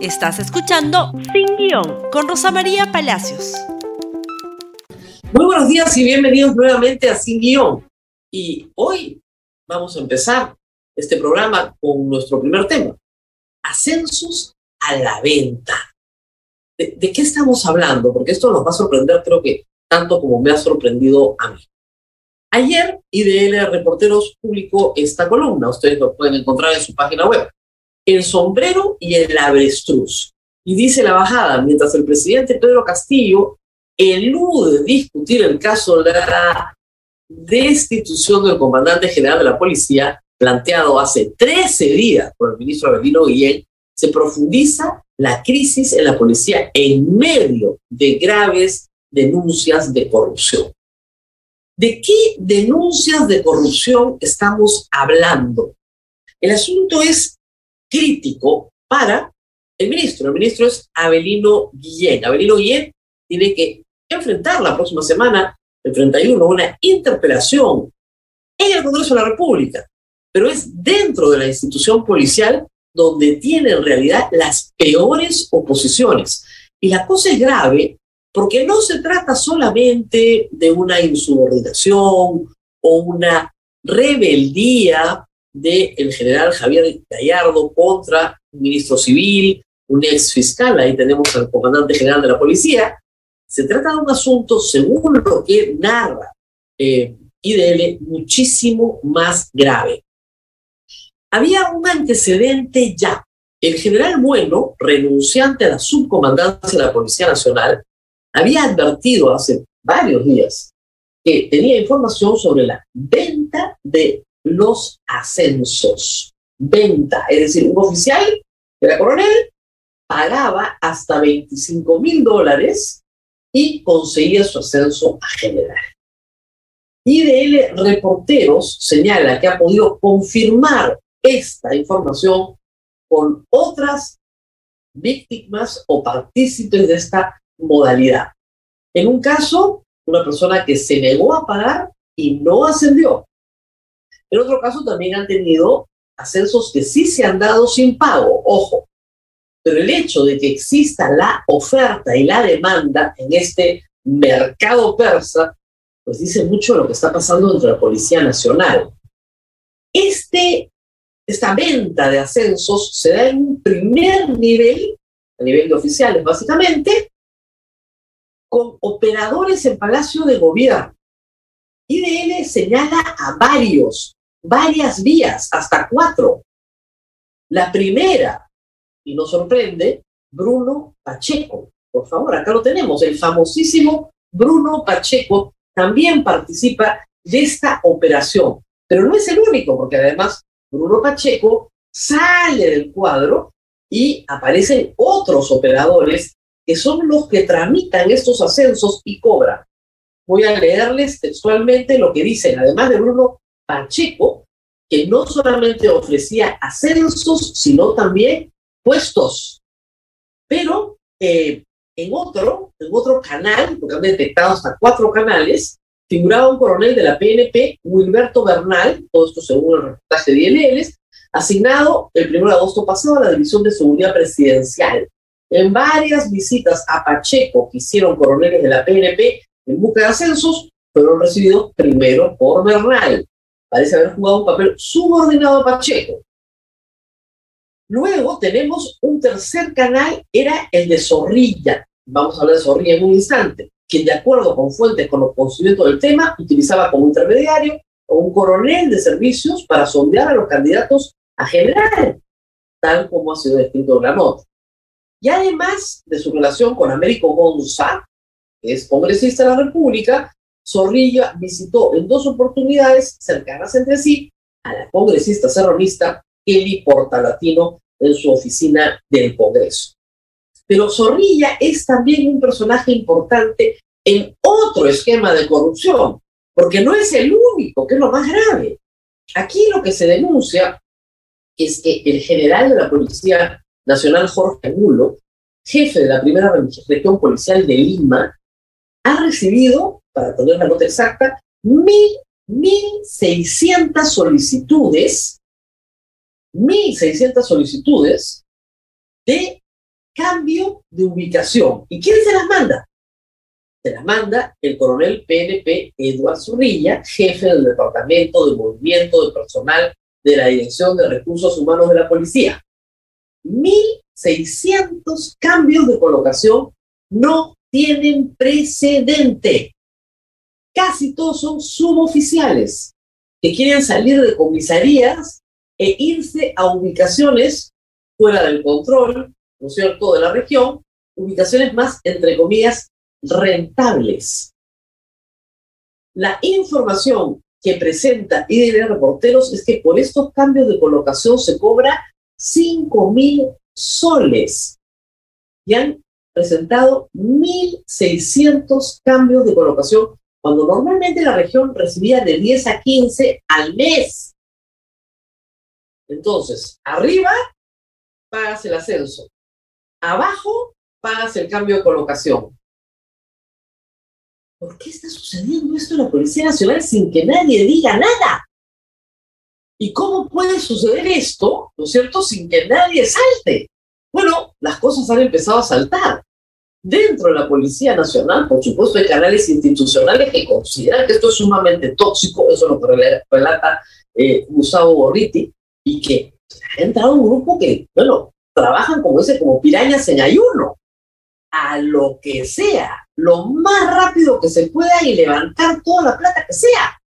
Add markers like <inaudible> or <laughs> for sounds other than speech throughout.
Estás escuchando Sin Guión con Rosa María Palacios. Muy buenos días y bienvenidos nuevamente a Sin Guión. Y hoy vamos a empezar este programa con nuestro primer tema, ascensos a la venta. ¿De, de qué estamos hablando? Porque esto nos va a sorprender, creo que tanto como me ha sorprendido a mí. Ayer IDL Reporteros publicó esta columna, ustedes lo pueden encontrar en su página web el sombrero y el avestruz. Y dice la bajada, mientras el presidente Pedro Castillo elude discutir el caso de la destitución del comandante general de la policía, planteado hace 13 días por el ministro Abelino Guillén, se profundiza la crisis en la policía en medio de graves denuncias de corrupción. ¿De qué denuncias de corrupción estamos hablando? El asunto es crítico para el ministro. El ministro es Abelino Guillén. Abelino Guillén tiene que enfrentar la próxima semana, el 31, una interpelación en el Congreso de la República, pero es dentro de la institución policial donde tiene en realidad las peores oposiciones. Y la cosa es grave porque no se trata solamente de una insubordinación o una rebeldía del general Javier Gallardo contra un ministro civil, un ex fiscal, ahí tenemos al comandante general de la policía. Se trata de un asunto, según lo que narra eh, IDL, muchísimo más grave. Había un antecedente ya. El general Bueno, renunciante a la subcomandancia de la Policía Nacional, había advertido hace varios días que tenía información sobre la venta de los ascensos. Venta, es decir, un oficial que era coronel pagaba hasta 25 mil dólares y conseguía su ascenso a general. IDL Reporteros señala que ha podido confirmar esta información con otras víctimas o partícipes de esta modalidad. En un caso, una persona que se negó a pagar y no ascendió. En otro caso también han tenido ascensos que sí se han dado sin pago, ojo. Pero el hecho de que exista la oferta y la demanda en este mercado persa, pues dice mucho lo que está pasando dentro de la Policía Nacional. Este, esta venta de ascensos se da en un primer nivel, a nivel de oficiales básicamente, con operadores en Palacio de Gobierno. IDL señala a varios varias vías, hasta cuatro. La primera, y nos sorprende, Bruno Pacheco. Por favor, acá lo tenemos, el famosísimo Bruno Pacheco también participa de esta operación, pero no es el único, porque además Bruno Pacheco sale del cuadro y aparecen otros operadores que son los que tramitan estos ascensos y cobran. Voy a leerles textualmente lo que dicen, además de Bruno Pacheco, que no solamente ofrecía ascensos, sino también puestos. Pero eh, en otro, en otro canal, porque han detectado hasta cuatro canales, figuraba un coronel de la PNP, Wilberto Bernal, todo esto según el reportaje de INL, asignado el 1 de agosto pasado a la División de Seguridad Presidencial. En varias visitas a Pacheco que hicieron coroneles de la PNP en busca de ascensos, fueron recibidos primero por Bernal parece haber jugado un papel subordinado a Pacheco. Luego tenemos un tercer canal, era el de Zorrilla. Vamos a hablar de Zorrilla en un instante, quien de acuerdo con fuentes con los conocimientos del tema, utilizaba como intermediario o un coronel de servicios para sondear a los candidatos a general, tal como ha sido descrito en la nota. Y además de su relación con Américo González, que es congresista de la República, Zorrilla visitó en dos oportunidades cercanas entre sí a la congresista serronista Kelly Portalatino en su oficina del Congreso. Pero Zorrilla es también un personaje importante en otro esquema de corrupción, porque no es el único, que es lo más grave. Aquí lo que se denuncia es que el general de la Policía Nacional, Jorge Angulo, jefe de la primera región policial de Lima, ha recibido para tener la nota exacta, mil, mil seiscientas solicitudes, mil seiscientas solicitudes de cambio de ubicación. ¿Y quién se las manda? Se las manda el coronel PNP Eduardo Zurrilla, jefe del Departamento de Movimiento de Personal de la Dirección de Recursos Humanos de la Policía. 1.600 cambios de colocación no tienen precedente. Casi todos son suboficiales que quieren salir de comisarías e irse a ubicaciones fuera del control, ¿no es cierto?, de la región, ubicaciones más, entre comillas, rentables. La información que presenta IDL Reporteros es que por estos cambios de colocación se cobra 5 mil soles y han presentado 1.600 cambios de colocación cuando normalmente la región recibía de 10 a 15 al mes. Entonces, arriba pagas el ascenso, abajo pagas el cambio de colocación. ¿Por qué está sucediendo esto en la Policía Nacional sin que nadie diga nada? ¿Y cómo puede suceder esto, no es cierto, sin que nadie salte? Bueno, las cosas han empezado a saltar. Dentro de la Policía Nacional, por supuesto, hay canales institucionales que consideran que esto es sumamente tóxico, eso es lo relata eh, Gustavo Borriti, y que ha entrado un grupo que, bueno, trabajan como ese, como pirañas en ayuno, a lo que sea, lo más rápido que se pueda y levantar toda la plata que sea.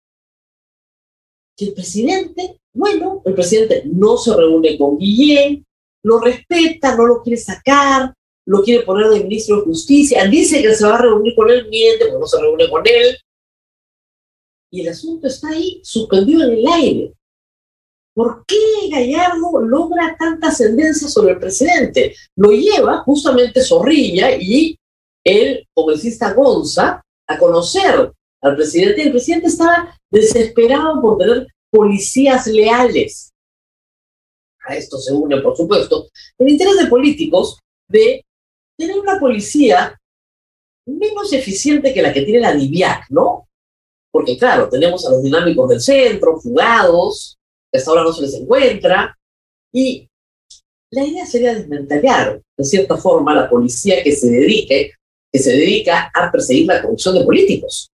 Que el presidente, bueno, el presidente no se reúne con Guillén, lo respeta, no lo quiere sacar, lo quiere poner de ministro de Justicia, dice que se va a reunir con él, miente, porque no se reúne con él. Y el asunto está ahí, suspendido en el aire. ¿Por qué Gallardo logra tanta ascendencia sobre el presidente? Lo lleva justamente Zorrilla y el congresista Gonza a conocer al presidente. El presidente estaba desesperado por tener policías leales. A esto se une, por supuesto, el interés de políticos de tener una policía menos eficiente que la que tiene la DIVIAC, ¿no? Porque claro, tenemos a los dinámicos del centro, fugados, que hasta ahora no se les encuentra, y la idea sería desmantelar, de cierta forma, la policía que se dedique, que se dedica a perseguir la corrupción de políticos.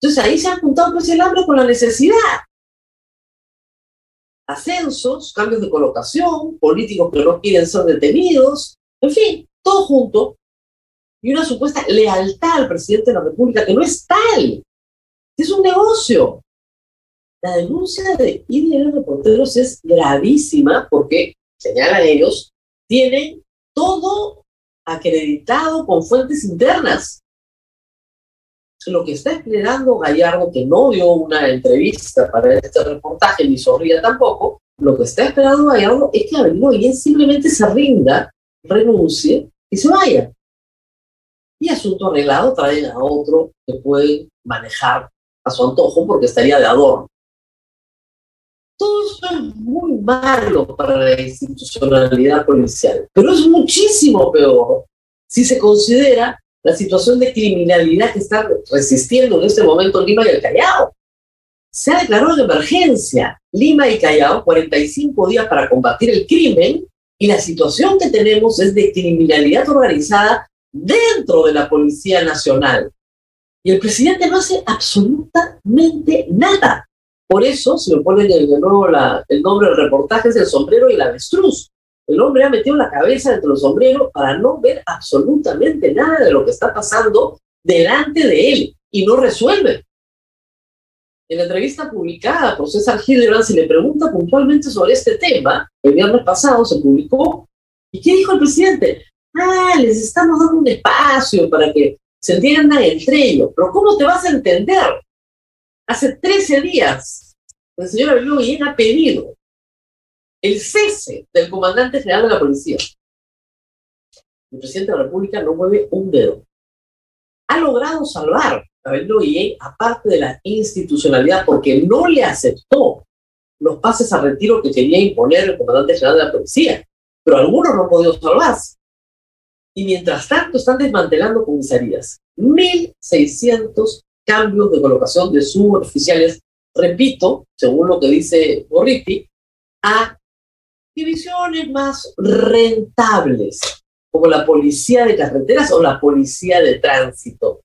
Entonces ahí se ha juntado pues el hambre con la necesidad. Ascensos, cambios de colocación, políticos que no quieren ser detenidos, en fin, todo junto. Y una supuesta lealtad al presidente de la República que no es tal. Es un negocio. La denuncia de IDL Reporteros es gravísima porque, señalan ellos, tienen todo acreditado con fuentes internas. Lo que está esperando Gallardo, que no dio una entrevista para este reportaje, ni sonría tampoco, lo que está esperando Gallardo es que Avelino Guillén simplemente se rinda, renuncie y se vaya. Y asunto arreglado traen a otro que puede manejar a su antojo porque estaría de adorno. Todo esto es muy malo para la institucionalidad policial, pero es muchísimo peor si se considera la situación de criminalidad que está resistiendo en este momento Lima y el Callao. Se ha declarado de emergencia Lima y Callao, 45 días para combatir el crimen, y la situación que tenemos es de criminalidad organizada dentro de la Policía Nacional. Y el presidente no hace absolutamente nada. Por eso, si me ponen de nuevo el nombre del reportaje, es el sombrero y el avestruz. El hombre ha metido la cabeza dentro del sombrero para no ver absolutamente nada de lo que está pasando delante de él y no resuelve. En la entrevista publicada por César Hildebrand se le pregunta puntualmente sobre este tema. El viernes pasado se publicó. ¿Y qué dijo el presidente? Ah, les estamos dando un espacio para que se entiendan entre ellos. Pero ¿cómo te vas a entender? Hace 13 días, el señor Guillén ha pedido el cese del comandante general de la policía. El presidente de la República no mueve un dedo. Ha logrado salvar Abelino Guillén, aparte de la institucionalidad, porque no le aceptó los pases a retiro que quería imponer el comandante general de la policía. Pero algunos no han podido salvarse. Y mientras tanto están desmantelando comisarías. 1.600 cambios de colocación de suboficiales, repito, según lo que dice Borriti, a divisiones más rentables. como la policía de carreteras o la policía de tránsito.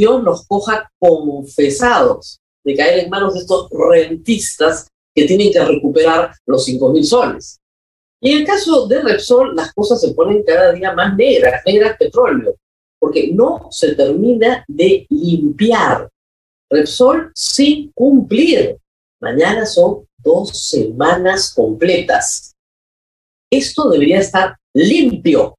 Dios nos coja confesados de caer en manos de estos rentistas que tienen que recuperar los 5 mil soles. Y en el caso de Repsol, las cosas se ponen cada día más negras, negras petróleo, porque no se termina de limpiar. Repsol sin cumplir. Mañana son dos semanas completas. Esto debería estar limpio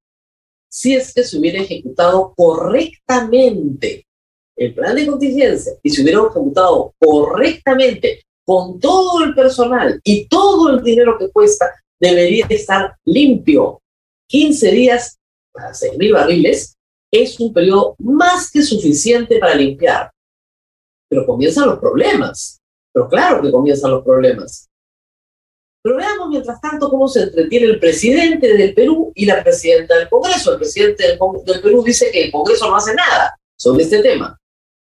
si es que se hubiera ejecutado correctamente el plan de contingencia y se hubiera ejecutado correctamente con todo el personal y todo el dinero que cuesta, debería estar limpio. 15 días para 6.000 barriles es un periodo más que suficiente para limpiar. Pero comienzan los problemas. Pero claro que comienzan los problemas. Pero veamos mientras tanto cómo se entretiene el presidente del Perú y la presidenta del Congreso. El presidente del, del Perú dice que el Congreso no hace nada sobre este tema.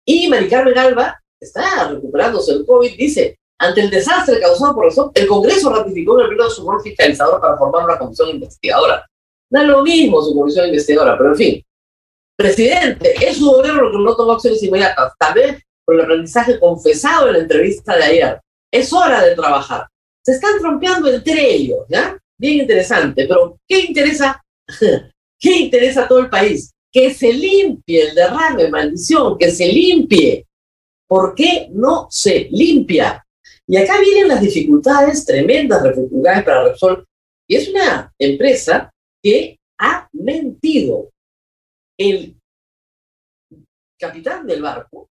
Y Mari Carmen Alba está recuperándose del COVID, dice, ante el desastre causado por eso, el Congreso ratificó en el pleno su rol fiscalizador para formar una comisión investigadora. Es lo mismo su comisión investigadora, pero en fin. Presidente, es su gobierno que no tomó acciones inmediatas, tal vez por el aprendizaje confesado en la entrevista de ayer. Es hora de trabajar. Se están trompeando entre ellos, ¿ya? Bien interesante, pero ¿qué interesa? <laughs> ¿Qué interesa a todo el país? Que se limpie el derrame, maldición, que se limpie. ¿Por qué no se limpia? Y acá vienen las dificultades, tremendas dificultades para Repsol. Y es una empresa que ha mentido. El capitán del barco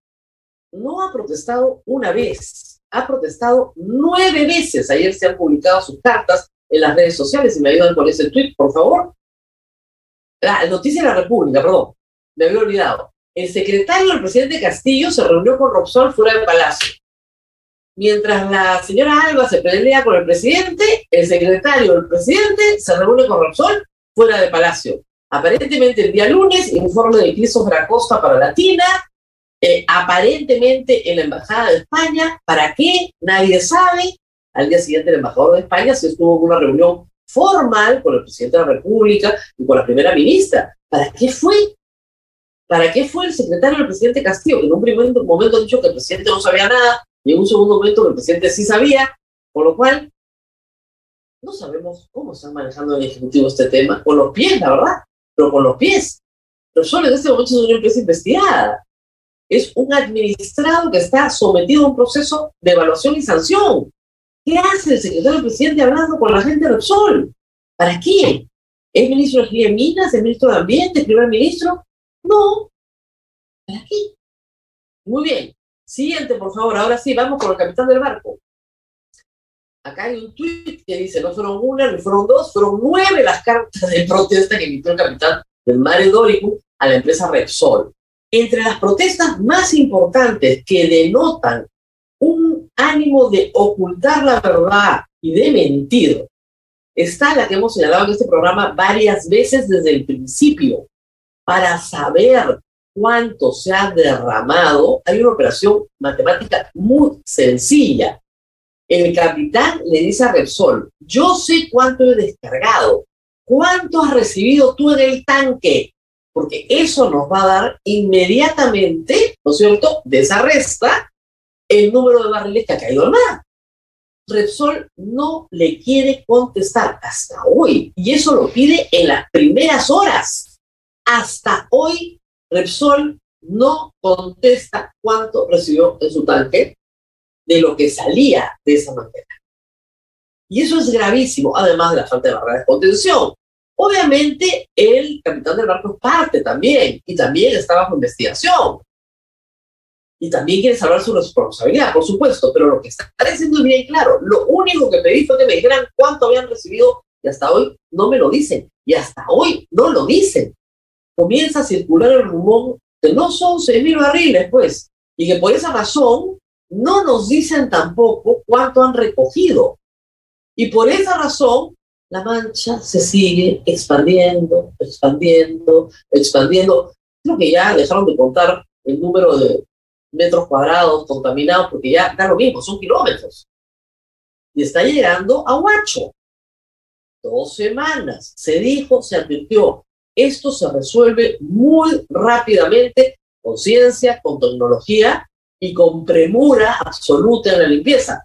no ha protestado una vez, ha protestado nueve veces. Ayer se han publicado sus cartas en las redes sociales. Si me ayudan con ese tweet, por favor. La noticia de la República, perdón, me había olvidado. El secretario del presidente Castillo se reunió con Repsol fuera del palacio. Mientras la señora Alba se pelea con el presidente, el secretario del presidente se reúne con Repsol fuera de Palacio. Aparentemente el día lunes, informe de Cristóbal Costa para Latina, eh, aparentemente en la Embajada de España. ¿Para qué? Nadie sabe. Al día siguiente el embajador de España se estuvo en una reunión formal con el presidente de la República y con la primera ministra. ¿Para qué fue? ¿Para qué fue el secretario del presidente Castillo, que en un primer momento ha dicho que el presidente no sabía nada, y en un segundo momento el presidente sí sabía, por lo cual no sabemos cómo están manejando el Ejecutivo este tema, con los pies, la verdad, pero con los pies. Pero solo en este momento es una empresa investigada. Es un administrado que está sometido a un proceso de evaluación y sanción. ¿Qué hace el secretario presidente hablando con la gente del Sol? ¿Para qué? ¿Es ministro de Minas? ¿Es ministro de Ambiente? ¿Es primer ministro? No. ¿Para qué? Muy bien. Siguiente, por favor. Ahora sí, vamos con el capitán del barco. Acá hay un tuit que dice, no fueron una, no fueron dos, fueron nueve las cartas de protesta que emitió el capitán del Mare Doricu a la empresa Repsol. Entre las protestas más importantes que denotan un ánimo de ocultar la verdad y de mentir, está la que hemos señalado en este programa varias veces desde el principio, para saber cuánto se ha derramado, hay una operación matemática muy sencilla. El capitán le dice a Repsol, yo sé cuánto he descargado, cuánto has recibido tú en el tanque, porque eso nos va a dar inmediatamente, ¿no es cierto?, de esa resta el número de barriles que ha caído al mar. Repsol no le quiere contestar hasta hoy, y eso lo pide en las primeras horas. Hasta hoy Repsol no contesta cuánto recibió en su tanque de lo que salía de esa manera. Y eso es gravísimo, además de la falta de barrera de contención. Obviamente, el capitán del barco parte también, y también está bajo investigación. Y también quiere salvar su responsabilidad, por supuesto, pero lo que está diciendo bien claro, lo único que pedí fue que me dijeran cuánto habían recibido y hasta hoy no me lo dicen. Y hasta hoy no lo dicen comienza a circular el rumor que no son 6.000 barriles, pues, y que por esa razón no nos dicen tampoco cuánto han recogido. Y por esa razón, la mancha se sigue expandiendo, expandiendo, expandiendo. Creo que ya dejaron de contar el número de metros cuadrados contaminados, porque ya da lo mismo, son kilómetros. Y está llegando a Huacho. Dos semanas. Se dijo, se advirtió, esto se resuelve muy rápidamente con ciencia, con tecnología y con premura absoluta en la limpieza.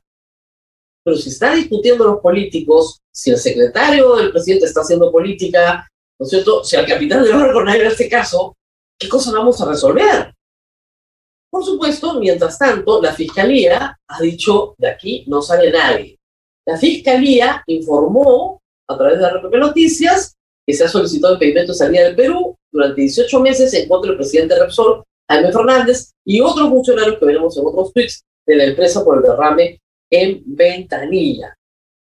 Pero si está discutiendo los políticos, si el secretario del presidente está haciendo política, ¿no es cierto? Si al capitán de la con en este caso, ¿qué cosa vamos a resolver? Por supuesto, mientras tanto, la Fiscalía ha dicho, de aquí no sale nadie. La Fiscalía informó a través de RPP Noticias que se ha solicitado el pedimento de salida del Perú durante 18 meses en contra del presidente Repsol, Jaime Fernández, y otros funcionarios que veremos en otros tweets de la empresa por el derrame en Ventanilla.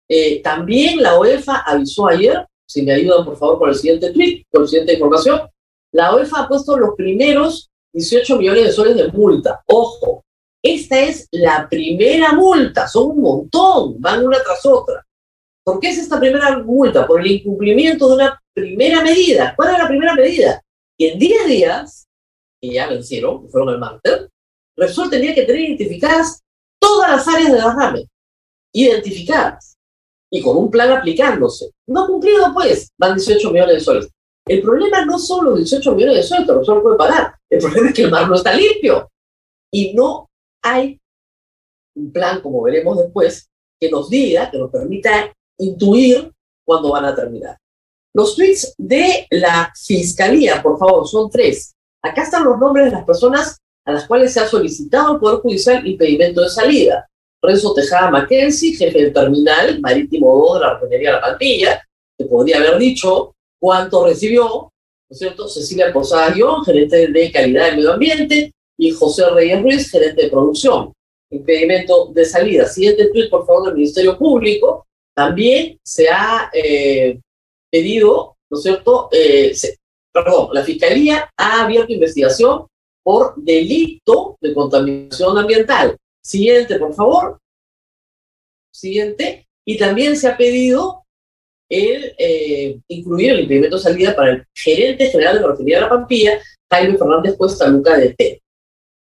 Eh, también la UEFA avisó ayer, si me ayudan por favor con el siguiente tweet, con la siguiente información, la UEFA ha puesto los primeros 18 millones de soles de multa. Ojo, esta es la primera multa, son un montón, van una tras otra. ¿Por qué es esta primera multa? Por el incumplimiento de una primera medida. ¿Cuál es la primera medida? Que en 10 días, que ya vencieron, fueron el martes, Repsol tenía que tener identificadas todas las áreas de derrame, identificadas, y con un plan aplicándose. No cumplido, pues, van 18 millones de soles. El problema no son los 18 millones de Repsol puede pagar, el problema es que el mar no está limpio. Y no hay un plan, como veremos después, que nos diga, que nos permita intuir cuándo van a terminar. Los tweets de la fiscalía, por favor, son tres. Acá están los nombres de las personas a las cuales se ha solicitado el Poder Judicial impedimento de salida. Renzo Tejada Mackenzie, jefe del terminal marítimo 2 de la refinería La Pantilla, que podría haber dicho cuánto recibió, ¿no es cierto? Cecilia Posada Guión, gerente de calidad del medio ambiente, y José Reyes Ruiz, gerente de producción. Impedimento de salida. Siguiente tweet, por favor, del Ministerio Público. También se ha eh, pedido, ¿no es cierto? Eh, perdón, la Fiscalía ha abierto investigación por delito de contaminación ambiental. Siguiente, por favor. Siguiente. Y también se ha pedido el eh, incluir el impedimento de salida para el gerente general de la refinería de la Pampilla, Jaime Fernández Cuesta Luca de T.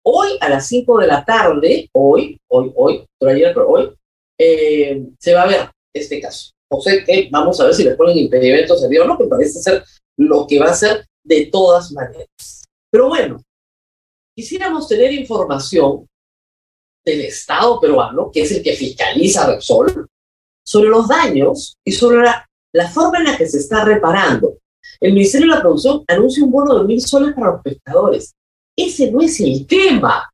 Hoy a las 5 de la tarde, hoy, hoy, hoy, pero ayer, pero hoy, se va a ver este caso. O sea que vamos a ver si le ponen impedimento de o no, que parece ser lo que va a ser de todas maneras. Pero bueno, quisiéramos tener información del Estado peruano, que es el que fiscaliza Repsol, sobre los daños y sobre la, la forma en la que se está reparando. El Ministerio de la Producción anuncia un bono de mil soles para los pescadores. Ese no es el tema.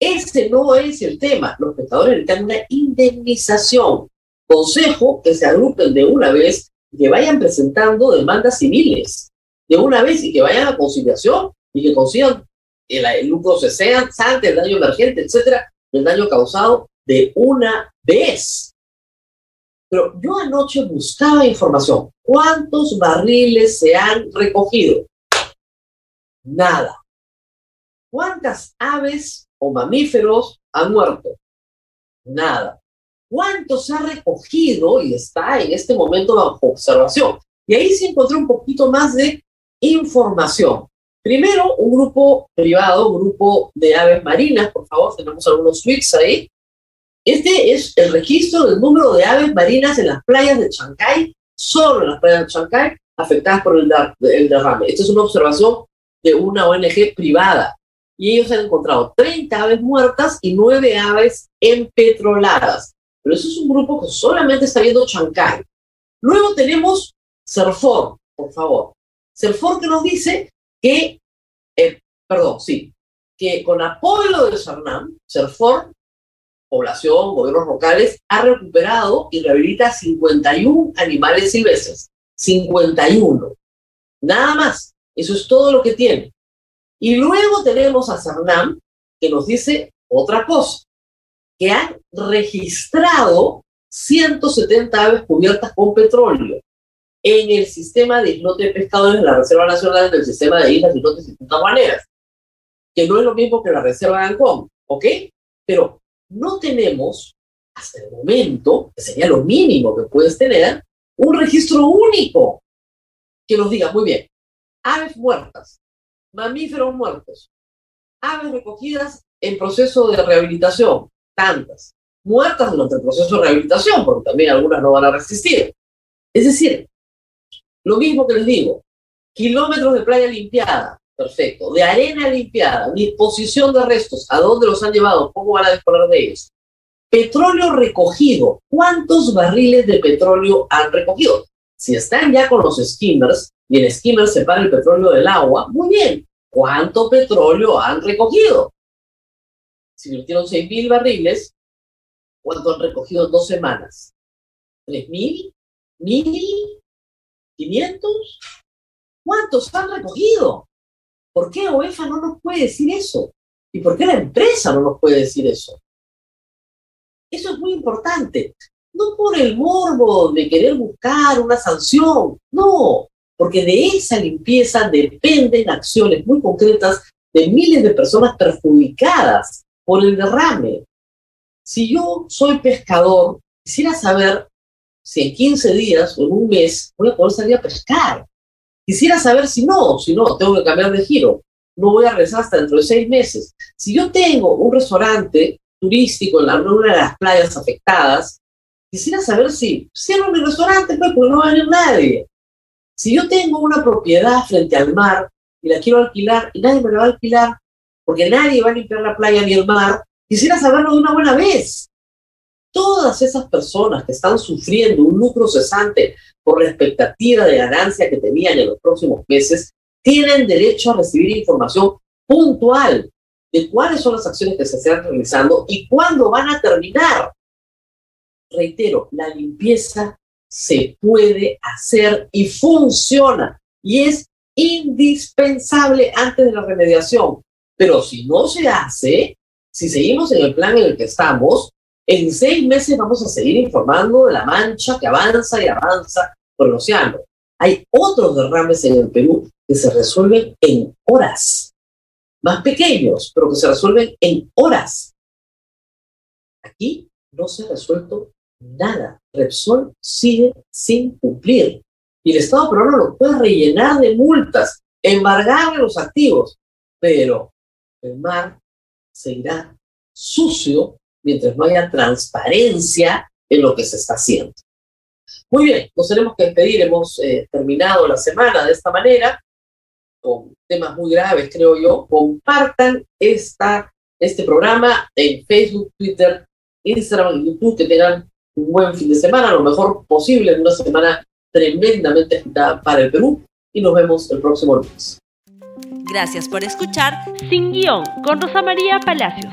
Ese no es el tema. Los pescadores necesitan una indemnización consejo que se agrupen de una vez y que vayan presentando demandas civiles de una vez y que vayan a conciliación y que consigan el, el lucro cesante, el daño emergente, etcétera, el daño causado de una vez. Pero yo anoche buscaba información. ¿Cuántos barriles se han recogido? Nada. ¿Cuántas aves o mamíferos han muerto? Nada cuánto se ha recogido y está en este momento bajo observación. Y ahí se encontré un poquito más de información. Primero, un grupo privado, un grupo de aves marinas, por favor, tenemos algunos tweets ahí. Este es el registro del número de aves marinas en las playas de Chancay, solo en las playas de Chancay, afectadas por el, el derrame. Esta es una observación de una ONG privada. Y ellos han encontrado 30 aves muertas y 9 aves empetroladas. Pero eso es un grupo que solamente está viendo Chancay. Luego tenemos Serfor, por favor. Serfor que nos dice que, eh, perdón, sí, que con apoyo del Cernam, Serfor, población, gobiernos locales, ha recuperado y rehabilita 51 animales silvestres. 51. Nada más. Eso es todo lo que tiene. Y luego tenemos a Cernam, que nos dice otra cosa que han registrado 170 aves cubiertas con petróleo en el sistema de islote de pescadores de la Reserva Nacional del Sistema de Islas, Islotes y Punta Maneras, que no es lo mismo que la Reserva de Ancón, ¿ok? Pero no tenemos, hasta el momento, que sería lo mínimo que puedes tener, un registro único que nos diga, muy bien, aves muertas, mamíferos muertos, aves recogidas en proceso de rehabilitación, tantas, muertas durante el proceso de rehabilitación, porque también algunas no van a resistir. Es decir, lo mismo que les digo, Kilómetros de playa limpiada, perfecto. De arena limpiada, disposición de restos, ¿a dónde los han llevado? ¿Cómo van a disponer de ellos? Petróleo recogido, ¿cuántos barriles de petróleo han recogido? Si están ya con los skimmers y el skimmer separa el petróleo del agua, muy bien. ¿Cuánto petróleo han recogido? Si metieron 6.000 barriles, ¿cuánto han recogido en dos semanas? ¿3.000? ¿1.000? ¿500? ¿Cuántos han recogido? ¿Por qué OEFA no nos puede decir eso? ¿Y por qué la empresa no nos puede decir eso? Eso es muy importante. No por el morbo de querer buscar una sanción, no, porque de esa limpieza dependen acciones muy concretas de miles de personas perjudicadas por el derrame. Si yo soy pescador, quisiera saber si en 15 días o en un mes voy a poder salir a pescar. Quisiera saber si no, si no, tengo que cambiar de giro. No voy a regresar hasta dentro de seis meses. Si yo tengo un restaurante turístico en la, una de las playas afectadas, quisiera saber si cierro mi restaurante, pues, porque no va a venir nadie. Si yo tengo una propiedad frente al mar y la quiero alquilar y nadie me la va a alquilar porque nadie va a limpiar la playa ni el mar, quisiera saberlo de una buena vez. Todas esas personas que están sufriendo un lucro cesante por la expectativa de ganancia que tenían en los próximos meses, tienen derecho a recibir información puntual de cuáles son las acciones que se están realizando y cuándo van a terminar. Reitero, la limpieza se puede hacer y funciona y es indispensable antes de la remediación. Pero si no se hace, si seguimos en el plan en el que estamos, en seis meses vamos a seguir informando de la mancha que avanza y avanza por el océano. Hay otros derrames en el Perú que se resuelven en horas, más pequeños, pero que se resuelven en horas. Aquí no se ha resuelto nada. Repsol sigue sin cumplir. Y el Estado peruano lo puede rellenar de multas, embargar los activos, pero el mar seguirá sucio mientras no haya transparencia en lo que se está haciendo. Muy bien, nos tenemos que despedir. Hemos eh, terminado la semana de esta manera, con temas muy graves, creo yo. Compartan esta, este programa en Facebook, Twitter, Instagram y YouTube, que tengan un buen fin de semana, lo mejor posible, en una semana tremendamente agitada para el Perú y nos vemos el próximo lunes. Gracias por escuchar Sin Guión con Rosa María Palacios.